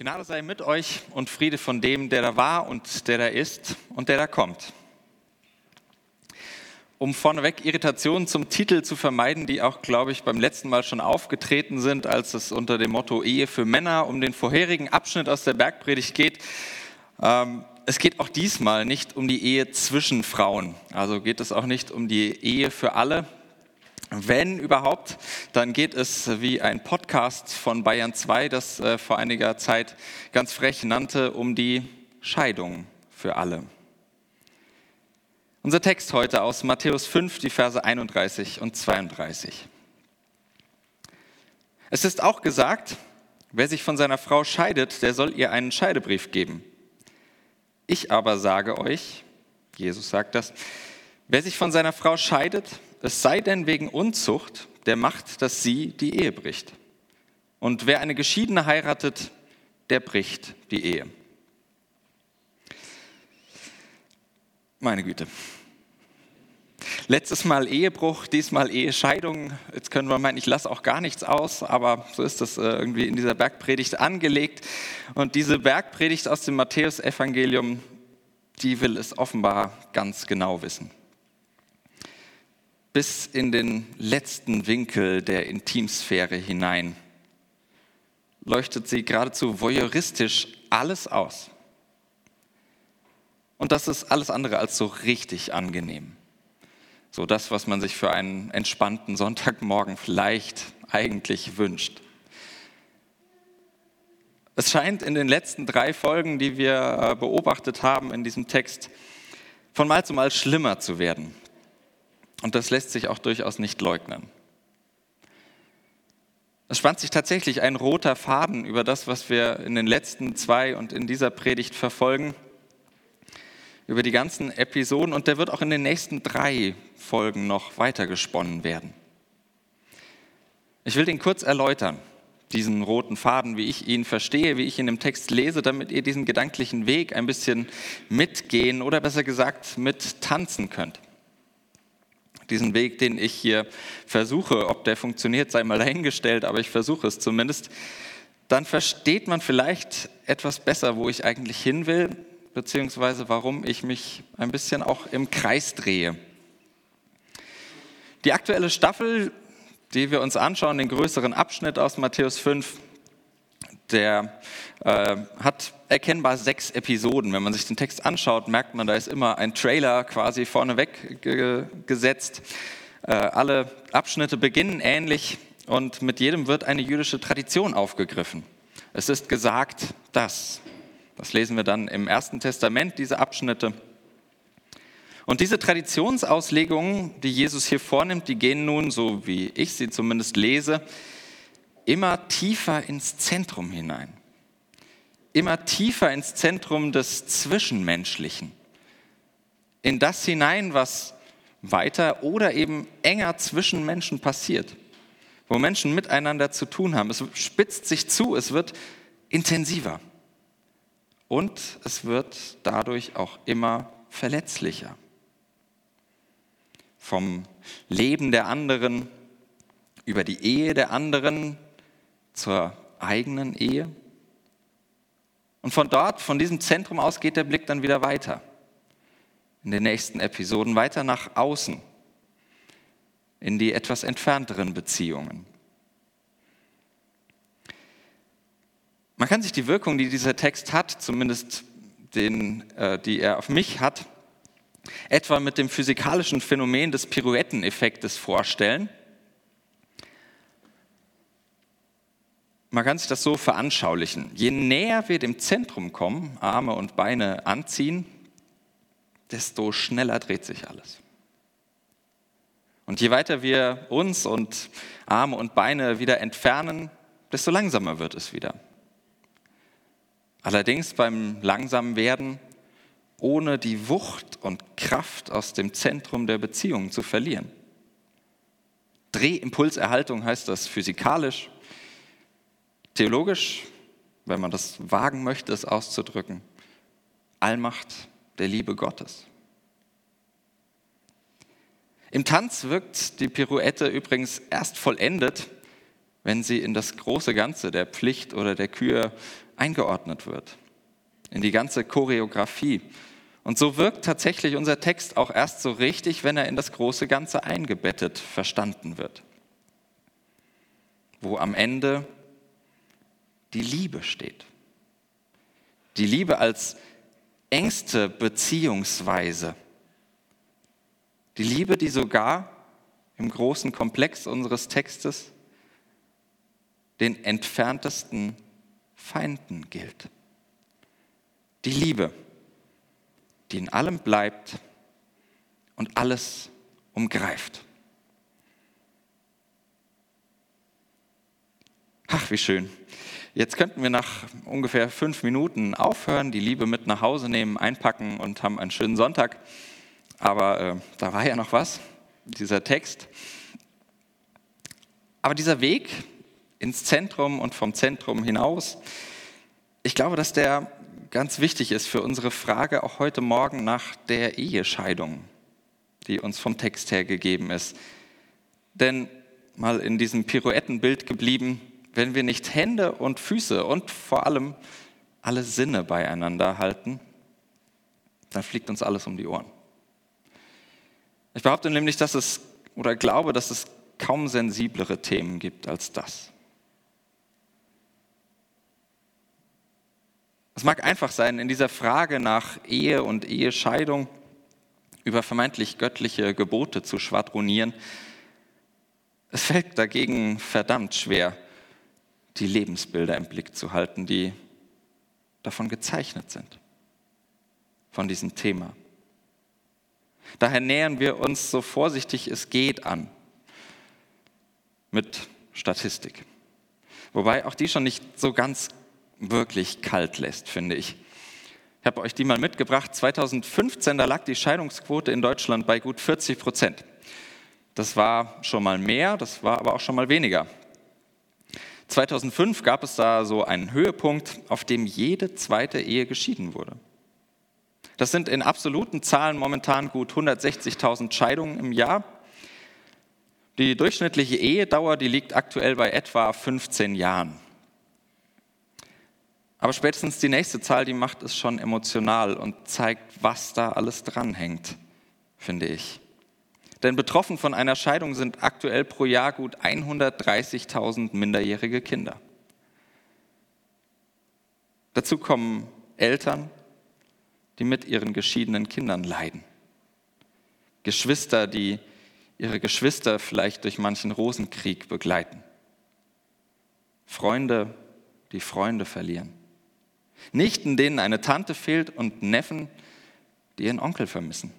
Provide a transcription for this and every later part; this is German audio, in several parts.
Gnade sei mit euch und Friede von dem, der da war und der da ist und der da kommt. Um vorneweg Irritationen zum Titel zu vermeiden, die auch, glaube ich, beim letzten Mal schon aufgetreten sind, als es unter dem Motto Ehe für Männer um den vorherigen Abschnitt aus der Bergpredigt geht. Ähm, es geht auch diesmal nicht um die Ehe zwischen Frauen. Also geht es auch nicht um die Ehe für alle, wenn überhaupt, dann geht es wie ein Podcast von Bayern 2, das äh, vor einiger Zeit ganz frech nannte, um die Scheidung für alle. Unser Text heute aus Matthäus 5, die Verse 31 und 32. Es ist auch gesagt, wer sich von seiner Frau scheidet, der soll ihr einen Scheidebrief geben. Ich aber sage euch, Jesus sagt das, wer sich von seiner Frau scheidet, es sei denn wegen Unzucht, der macht, dass sie die Ehe bricht. Und wer eine Geschiedene heiratet, der bricht die Ehe. Meine Güte. Letztes Mal Ehebruch, diesmal Ehescheidung. Jetzt können wir meinen, ich lasse auch gar nichts aus, aber so ist das äh, irgendwie in dieser Bergpredigt angelegt. Und diese Bergpredigt aus dem Matthäusevangelium, die will es offenbar ganz genau wissen bis in den letzten Winkel der Intimsphäre hinein leuchtet sie geradezu voyeuristisch alles aus. Und das ist alles andere als so richtig angenehm. So das, was man sich für einen entspannten Sonntagmorgen vielleicht eigentlich wünscht. Es scheint in den letzten drei Folgen, die wir äh, beobachtet haben in diesem Text, von Mal zu Mal schlimmer zu werden. Und das lässt sich auch durchaus nicht leugnen. Es spannt sich tatsächlich ein roter Faden über das, was wir in den letzten zwei und in dieser Predigt verfolgen, über die ganzen Episoden und der wird auch in den nächsten drei Folgen noch weitergesponnen werden. Ich will den kurz erläutern, diesen roten Faden, wie ich ihn verstehe, wie ich ihn im Text lese, damit ihr diesen gedanklichen Weg ein bisschen mitgehen oder besser gesagt mit tanzen könnt diesen Weg, den ich hier versuche, ob der funktioniert, sei mal dahingestellt, aber ich versuche es zumindest, dann versteht man vielleicht etwas besser, wo ich eigentlich hin will, beziehungsweise warum ich mich ein bisschen auch im Kreis drehe. Die aktuelle Staffel, die wir uns anschauen, den größeren Abschnitt aus Matthäus 5, der äh, hat erkennbar sechs Episoden. Wenn man sich den Text anschaut, merkt man, da ist immer ein Trailer quasi vorneweg ge gesetzt. Äh, alle Abschnitte beginnen ähnlich und mit jedem wird eine jüdische Tradition aufgegriffen. Es ist gesagt, dass. Das lesen wir dann im Ersten Testament, diese Abschnitte. Und diese Traditionsauslegungen, die Jesus hier vornimmt, die gehen nun, so wie ich sie zumindest lese, immer tiefer ins Zentrum hinein. Immer tiefer ins Zentrum des Zwischenmenschlichen. In das hinein, was weiter oder eben enger zwischen Menschen passiert. Wo Menschen miteinander zu tun haben. Es spitzt sich zu, es wird intensiver. Und es wird dadurch auch immer verletzlicher. Vom Leben der anderen über die Ehe der anderen zur eigenen Ehe. Und von dort, von diesem Zentrum aus geht der Blick dann wieder weiter. In den nächsten Episoden weiter nach außen, in die etwas entfernteren Beziehungen. Man kann sich die Wirkung, die dieser Text hat, zumindest den, äh, die er auf mich hat, etwa mit dem physikalischen Phänomen des Pirouetteneffektes vorstellen. Man kann sich das so veranschaulichen. Je näher wir dem Zentrum kommen, Arme und Beine anziehen, desto schneller dreht sich alles. Und je weiter wir uns und Arme und Beine wieder entfernen, desto langsamer wird es wieder. Allerdings beim langsamen Werden ohne die Wucht und Kraft aus dem Zentrum der Beziehung zu verlieren. Drehimpulserhaltung heißt das physikalisch, Theologisch, wenn man das wagen möchte, es auszudrücken, Allmacht der Liebe Gottes. Im Tanz wirkt die Pirouette übrigens erst vollendet, wenn sie in das große Ganze der Pflicht oder der Kür eingeordnet wird, in die ganze Choreografie. Und so wirkt tatsächlich unser Text auch erst so richtig, wenn er in das große Ganze eingebettet verstanden wird, wo am Ende die Liebe steht. Die Liebe als engste Beziehungsweise. Die Liebe, die sogar im großen Komplex unseres Textes den entferntesten Feinden gilt. Die Liebe, die in allem bleibt und alles umgreift. Ach, wie schön. Jetzt könnten wir nach ungefähr fünf Minuten aufhören, die Liebe mit nach Hause nehmen, einpacken und haben einen schönen Sonntag. Aber äh, da war ja noch was, dieser Text. Aber dieser Weg ins Zentrum und vom Zentrum hinaus, ich glaube, dass der ganz wichtig ist für unsere Frage auch heute Morgen nach der Ehescheidung, die uns vom Text her gegeben ist. Denn mal in diesem Pirouettenbild geblieben, wenn wir nicht Hände und Füße und vor allem alle Sinne beieinander halten, dann fliegt uns alles um die Ohren. Ich behaupte nämlich, dass es oder glaube, dass es kaum sensiblere Themen gibt als das. Es mag einfach sein, in dieser Frage nach Ehe und Ehescheidung über vermeintlich göttliche Gebote zu schwadronieren. Es fällt dagegen verdammt schwer, die Lebensbilder im Blick zu halten, die davon gezeichnet sind, von diesem Thema. Daher nähern wir uns so vorsichtig es geht an mit Statistik. Wobei auch die schon nicht so ganz wirklich kalt lässt, finde ich. Ich habe euch die mal mitgebracht. 2015, da lag die Scheidungsquote in Deutschland bei gut 40 Prozent. Das war schon mal mehr, das war aber auch schon mal weniger. 2005 gab es da so einen Höhepunkt, auf dem jede zweite Ehe geschieden wurde. Das sind in absoluten Zahlen momentan gut 160.000 Scheidungen im Jahr. Die durchschnittliche Ehedauer, die liegt aktuell bei etwa 15 Jahren. Aber spätestens die nächste Zahl, die macht es schon emotional und zeigt, was da alles dranhängt, finde ich. Denn betroffen von einer Scheidung sind aktuell pro Jahr gut 130.000 minderjährige Kinder. Dazu kommen Eltern, die mit ihren geschiedenen Kindern leiden. Geschwister, die ihre Geschwister vielleicht durch manchen Rosenkrieg begleiten. Freunde, die Freunde verlieren. Nichten, denen eine Tante fehlt und Neffen, die ihren Onkel vermissen.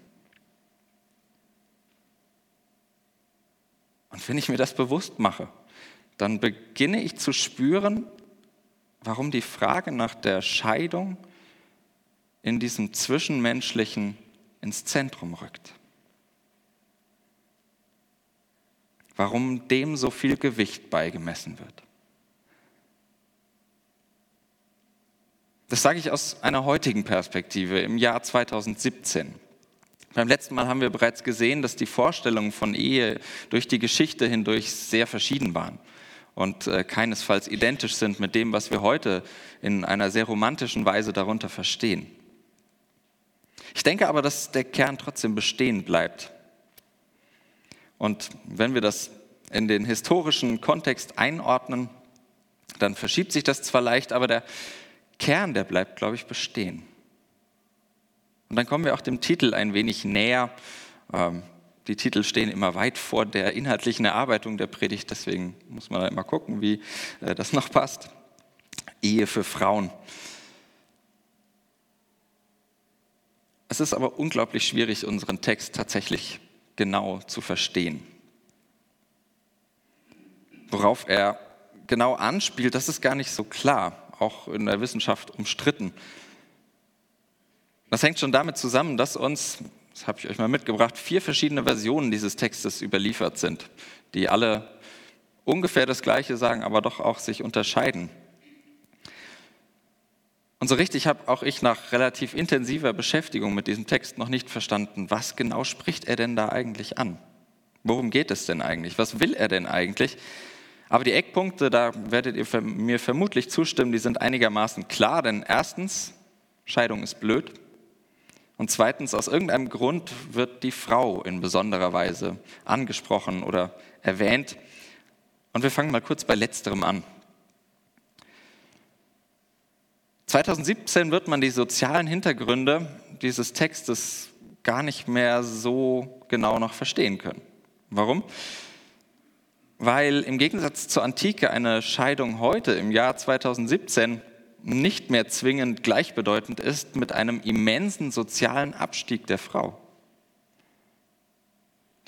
Und wenn ich mir das bewusst mache, dann beginne ich zu spüren, warum die Frage nach der Scheidung in diesem Zwischenmenschlichen ins Zentrum rückt. Warum dem so viel Gewicht beigemessen wird. Das sage ich aus einer heutigen Perspektive im Jahr 2017. Beim letzten Mal haben wir bereits gesehen, dass die Vorstellungen von Ehe durch die Geschichte hindurch sehr verschieden waren und äh, keinesfalls identisch sind mit dem, was wir heute in einer sehr romantischen Weise darunter verstehen. Ich denke aber, dass der Kern trotzdem bestehen bleibt. Und wenn wir das in den historischen Kontext einordnen, dann verschiebt sich das zwar leicht, aber der Kern, der bleibt, glaube ich, bestehen. Und dann kommen wir auch dem Titel ein wenig näher. Ähm, die Titel stehen immer weit vor der inhaltlichen Erarbeitung der Predigt, deswegen muss man immer gucken, wie äh, das noch passt. Ehe für Frauen. Es ist aber unglaublich schwierig, unseren Text tatsächlich genau zu verstehen. Worauf er genau anspielt, das ist gar nicht so klar, auch in der Wissenschaft umstritten. Das hängt schon damit zusammen, dass uns, das habe ich euch mal mitgebracht, vier verschiedene Versionen dieses Textes überliefert sind, die alle ungefähr das Gleiche sagen, aber doch auch sich unterscheiden. Und so richtig habe auch ich nach relativ intensiver Beschäftigung mit diesem Text noch nicht verstanden, was genau spricht er denn da eigentlich an? Worum geht es denn eigentlich? Was will er denn eigentlich? Aber die Eckpunkte, da werdet ihr mir vermutlich zustimmen, die sind einigermaßen klar, denn erstens, Scheidung ist blöd. Und zweitens, aus irgendeinem Grund wird die Frau in besonderer Weise angesprochen oder erwähnt. Und wir fangen mal kurz bei letzterem an. 2017 wird man die sozialen Hintergründe dieses Textes gar nicht mehr so genau noch verstehen können. Warum? Weil im Gegensatz zur Antike eine Scheidung heute im Jahr 2017 nicht mehr zwingend gleichbedeutend ist mit einem immensen sozialen Abstieg der Frau.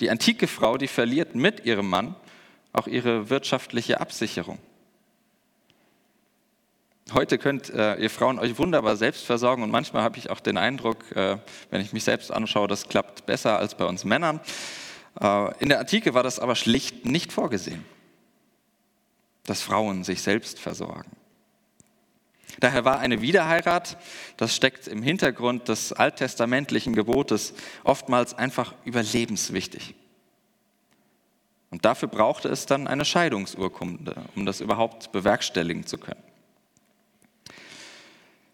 Die antike Frau, die verliert mit ihrem Mann auch ihre wirtschaftliche Absicherung. Heute könnt äh, ihr Frauen euch wunderbar selbst versorgen und manchmal habe ich auch den Eindruck, äh, wenn ich mich selbst anschaue, das klappt besser als bei uns Männern. Äh, in der Antike war das aber schlicht nicht vorgesehen, dass Frauen sich selbst versorgen. Daher war eine Wiederheirat, das steckt im Hintergrund des alttestamentlichen Gebotes, oftmals einfach überlebenswichtig. Und dafür brauchte es dann eine Scheidungsurkunde, um das überhaupt bewerkstelligen zu können.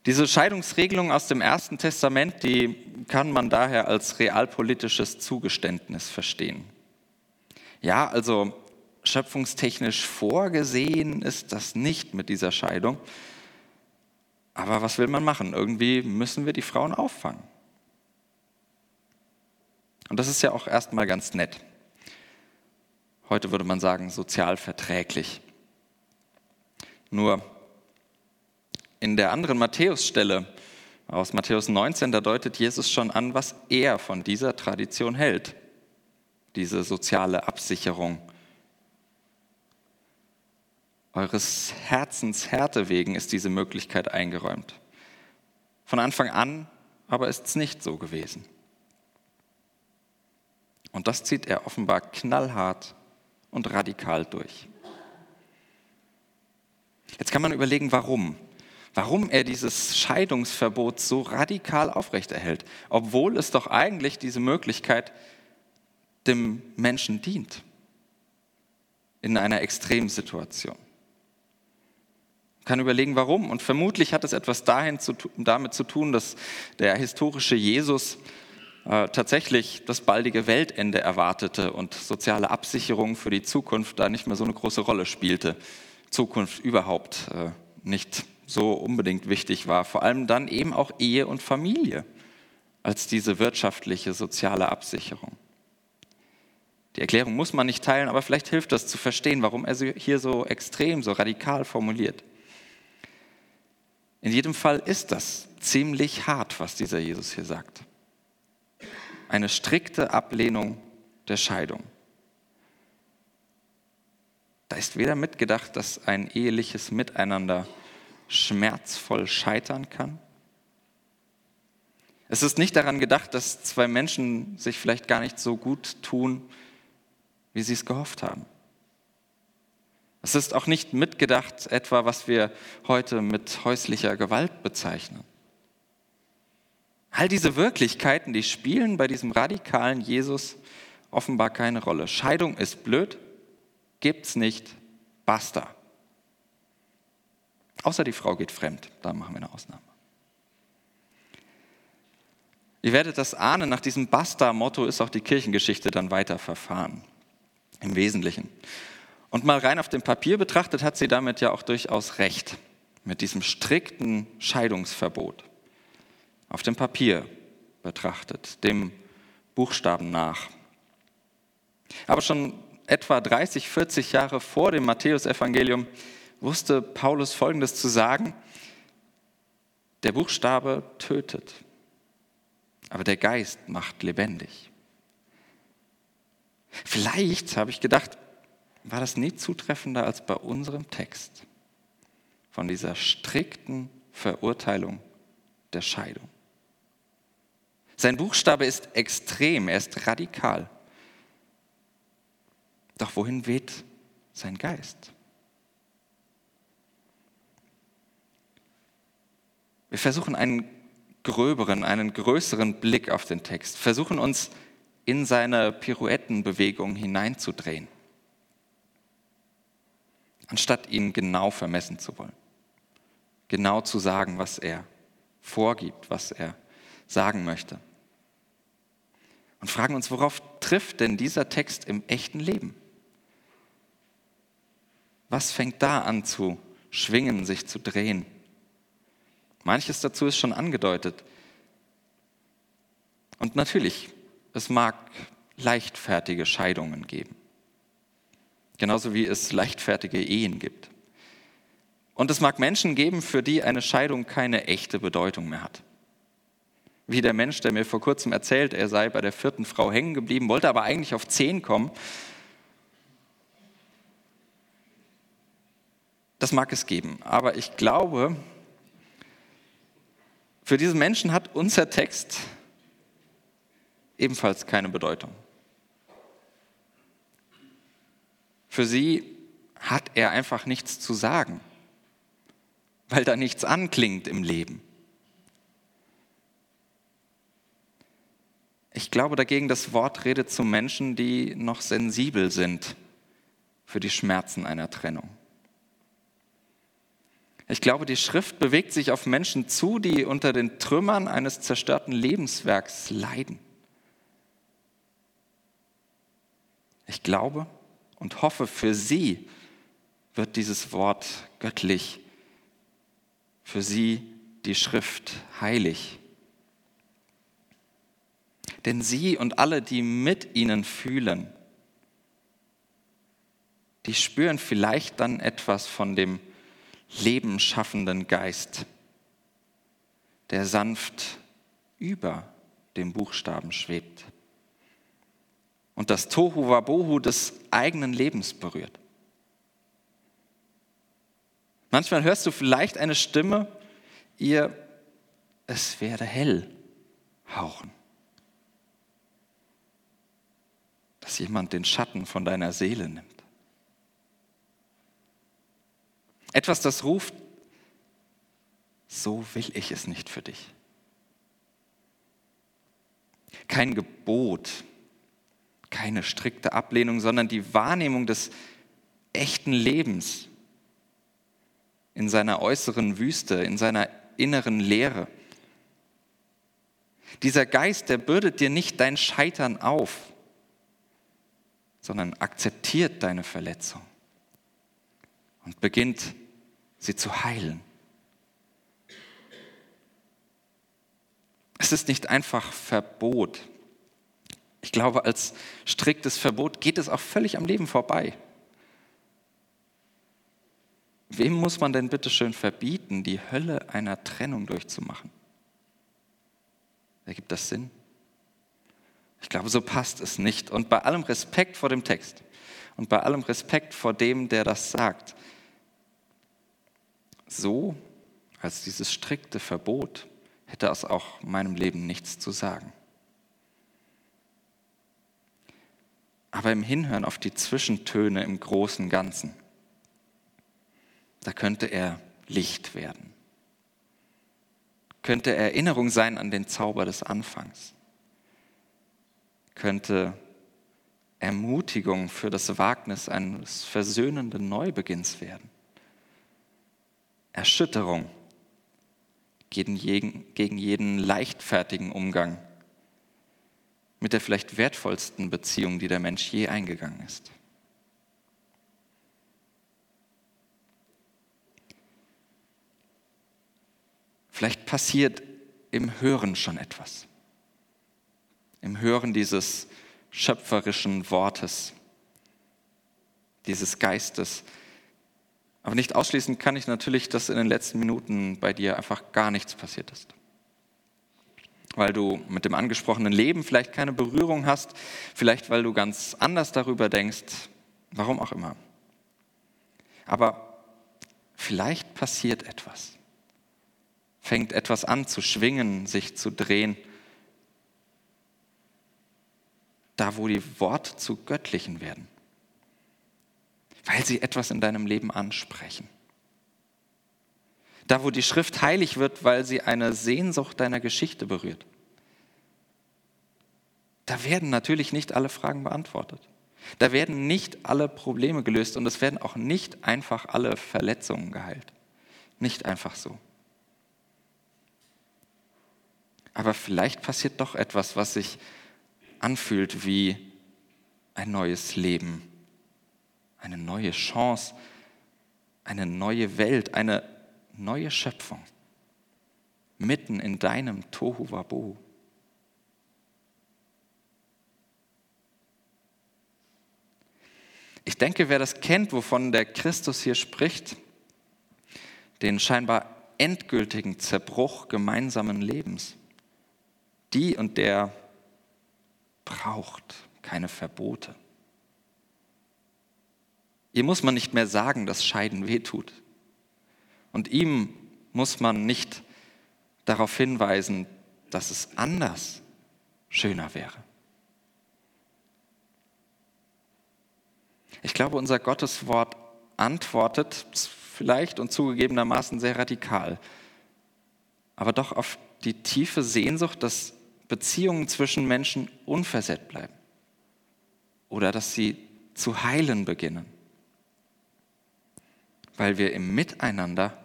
Diese Scheidungsregelung aus dem Ersten Testament, die kann man daher als realpolitisches Zugeständnis verstehen. Ja, also schöpfungstechnisch vorgesehen ist das nicht mit dieser Scheidung. Aber was will man machen? Irgendwie müssen wir die Frauen auffangen. Und das ist ja auch erstmal ganz nett. Heute würde man sagen, sozial verträglich. Nur in der anderen Matthäusstelle aus Matthäus 19, da deutet Jesus schon an, was er von dieser Tradition hält, diese soziale Absicherung. Eures Herzens Härte wegen ist diese Möglichkeit eingeräumt. Von Anfang an aber ist es nicht so gewesen. Und das zieht er offenbar knallhart und radikal durch. Jetzt kann man überlegen, warum warum er dieses Scheidungsverbot so radikal aufrechterhält, obwohl es doch eigentlich diese Möglichkeit dem Menschen dient in einer Extremsituation. Kann überlegen, warum. Und vermutlich hat es etwas dahin zu, damit zu tun, dass der historische Jesus äh, tatsächlich das baldige Weltende erwartete und soziale Absicherung für die Zukunft da nicht mehr so eine große Rolle spielte. Zukunft überhaupt äh, nicht so unbedingt wichtig war. Vor allem dann eben auch Ehe und Familie als diese wirtschaftliche, soziale Absicherung. Die Erklärung muss man nicht teilen, aber vielleicht hilft das zu verstehen, warum er sie hier so extrem, so radikal formuliert. In jedem Fall ist das ziemlich hart, was dieser Jesus hier sagt. Eine strikte Ablehnung der Scheidung. Da ist weder mitgedacht, dass ein eheliches Miteinander schmerzvoll scheitern kann? Es ist nicht daran gedacht, dass zwei Menschen sich vielleicht gar nicht so gut tun, wie sie es gehofft haben. Es ist auch nicht mitgedacht, etwa was wir heute mit häuslicher Gewalt bezeichnen. All diese Wirklichkeiten, die spielen bei diesem radikalen Jesus offenbar keine Rolle. Scheidung ist blöd, gibt's nicht, basta. Außer die Frau geht fremd, da machen wir eine Ausnahme. Ihr werdet das ahnen, nach diesem Basta-Motto ist auch die Kirchengeschichte dann weiter verfahren, im Wesentlichen. Und mal rein auf dem Papier betrachtet hat sie damit ja auch durchaus recht, mit diesem strikten Scheidungsverbot. Auf dem Papier betrachtet, dem Buchstaben nach. Aber schon etwa 30, 40 Jahre vor dem Matthäusevangelium wusste Paulus Folgendes zu sagen. Der Buchstabe tötet, aber der Geist macht lebendig. Vielleicht, habe ich gedacht, war das nie zutreffender als bei unserem Text von dieser strikten Verurteilung der Scheidung. Sein Buchstabe ist extrem, er ist radikal. Doch wohin weht sein Geist? Wir versuchen einen gröberen, einen größeren Blick auf den Text, versuchen uns in seine Pirouettenbewegung hineinzudrehen. Anstatt ihn genau vermessen zu wollen. Genau zu sagen, was er vorgibt, was er sagen möchte. Und fragen uns, worauf trifft denn dieser Text im echten Leben? Was fängt da an zu schwingen, sich zu drehen? Manches dazu ist schon angedeutet. Und natürlich, es mag leichtfertige Scheidungen geben. Genauso wie es leichtfertige Ehen gibt. Und es mag Menschen geben, für die eine Scheidung keine echte Bedeutung mehr hat. Wie der Mensch, der mir vor kurzem erzählt, er sei bei der vierten Frau hängen geblieben, wollte aber eigentlich auf zehn kommen. Das mag es geben. Aber ich glaube, für diesen Menschen hat unser Text ebenfalls keine Bedeutung. Für sie hat er einfach nichts zu sagen, weil da nichts anklingt im Leben. Ich glaube dagegen, das Wort redet zu Menschen, die noch sensibel sind für die Schmerzen einer Trennung. Ich glaube, die Schrift bewegt sich auf Menschen zu, die unter den Trümmern eines zerstörten Lebenswerks leiden. Ich glaube, und hoffe, für sie wird dieses Wort göttlich, für sie die Schrift heilig. Denn sie und alle, die mit ihnen fühlen, die spüren vielleicht dann etwas von dem lebenschaffenden Geist, der sanft über dem Buchstaben schwebt und das Tohu Wabohu des eigenen Lebens berührt. Manchmal hörst du vielleicht eine Stimme, ihr, es werde hell, hauchen. Dass jemand den Schatten von deiner Seele nimmt. Etwas, das ruft, so will ich es nicht für dich. Kein Gebot, keine strikte Ablehnung, sondern die Wahrnehmung des echten Lebens in seiner äußeren Wüste, in seiner inneren Leere. Dieser Geist, der bürdet dir nicht dein Scheitern auf, sondern akzeptiert deine Verletzung und beginnt sie zu heilen. Es ist nicht einfach Verbot, ich glaube, als striktes Verbot geht es auch völlig am Leben vorbei. Wem muss man denn bitte schön verbieten, die Hölle einer Trennung durchzumachen? Ergibt das Sinn? Ich glaube, so passt es nicht. Und bei allem Respekt vor dem Text und bei allem Respekt vor dem, der das sagt, so als dieses strikte Verbot hätte es auch meinem Leben nichts zu sagen. Aber im Hinhören auf die Zwischentöne im großen Ganzen, da könnte er Licht werden. Könnte Erinnerung sein an den Zauber des Anfangs. Könnte Ermutigung für das Wagnis eines versöhnenden Neubeginns werden. Erschütterung gegen jeden, leichtfertigen Umgang mit der vielleicht wertvollsten Beziehung, die der Mensch je eingegangen ist. Vielleicht passiert im Hören schon etwas. Im Hören dieses schöpferischen Wortes, dieses Geistes. Aber nicht ausschließen kann ich natürlich, dass in den letzten Minuten bei dir einfach gar nichts passiert ist weil du mit dem angesprochenen Leben vielleicht keine Berührung hast, vielleicht weil du ganz anders darüber denkst, warum auch immer. Aber vielleicht passiert etwas, fängt etwas an zu schwingen, sich zu drehen, da wo die Worte zu göttlichen werden, weil sie etwas in deinem Leben ansprechen. Da, wo die Schrift heilig wird, weil sie eine Sehnsucht deiner Geschichte berührt. Da werden natürlich nicht alle Fragen beantwortet. Da werden nicht alle Probleme gelöst und es werden auch nicht einfach alle Verletzungen geheilt. Nicht einfach so. Aber vielleicht passiert doch etwas, was sich anfühlt wie ein neues Leben, eine neue Chance, eine neue Welt, eine neue Schöpfung mitten in deinem Tohu Wabohu. Ich denke, wer das kennt, wovon der Christus hier spricht, den scheinbar endgültigen Zerbruch gemeinsamen Lebens, die und der braucht keine Verbote. Ihr muss man nicht mehr sagen, dass Scheiden wehtut. Und ihm muss man nicht darauf hinweisen, dass es anders schöner wäre. Ich glaube, unser Gotteswort antwortet vielleicht und zugegebenermaßen sehr radikal, aber doch auf die tiefe Sehnsucht, dass Beziehungen zwischen Menschen unversehrt bleiben oder dass sie zu heilen beginnen, weil wir im Miteinander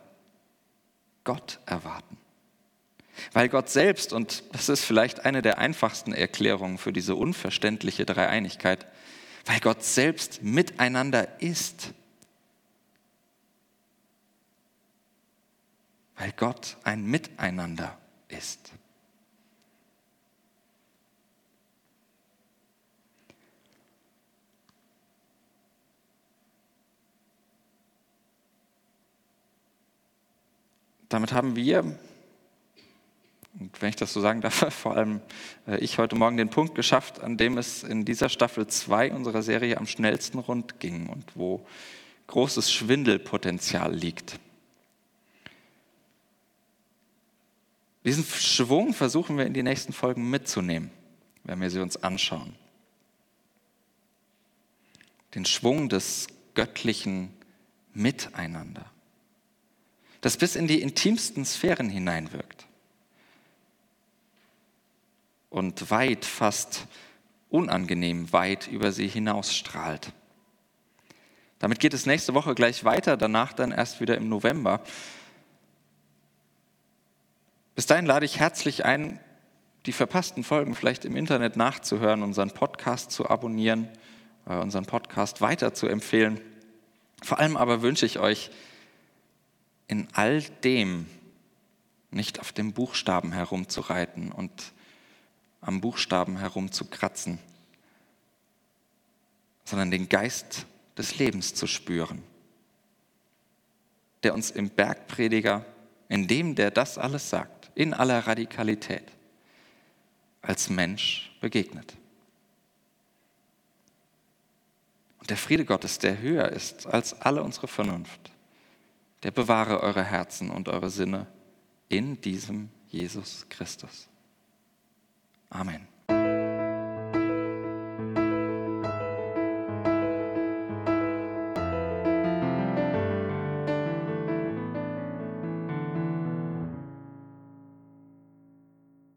Gott erwarten. Weil Gott selbst, und das ist vielleicht eine der einfachsten Erklärungen für diese unverständliche Dreieinigkeit, weil Gott selbst miteinander ist. Weil Gott ein Miteinander ist. Damit haben wir, und wenn ich das so sagen darf, vor allem äh, ich heute Morgen den Punkt geschafft, an dem es in dieser Staffel 2 unserer Serie am schnellsten rund ging und wo großes Schwindelpotenzial liegt. Diesen Schwung versuchen wir in die nächsten Folgen mitzunehmen, wenn wir sie uns anschauen. Den Schwung des göttlichen Miteinander das bis in die intimsten Sphären hineinwirkt und weit, fast unangenehm weit über sie hinausstrahlt. Damit geht es nächste Woche gleich weiter, danach dann erst wieder im November. Bis dahin lade ich herzlich ein, die verpassten Folgen vielleicht im Internet nachzuhören, unseren Podcast zu abonnieren, äh, unseren Podcast weiter zu empfehlen. Vor allem aber wünsche ich euch, in all dem nicht auf dem Buchstaben herumzureiten und am Buchstaben herumzukratzen, sondern den Geist des Lebens zu spüren, der uns im Bergprediger, in dem der das alles sagt, in aller Radikalität, als Mensch begegnet. Und der Friede Gottes, der höher ist als alle unsere Vernunft, der bewahre eure Herzen und eure Sinne in diesem Jesus Christus. Amen.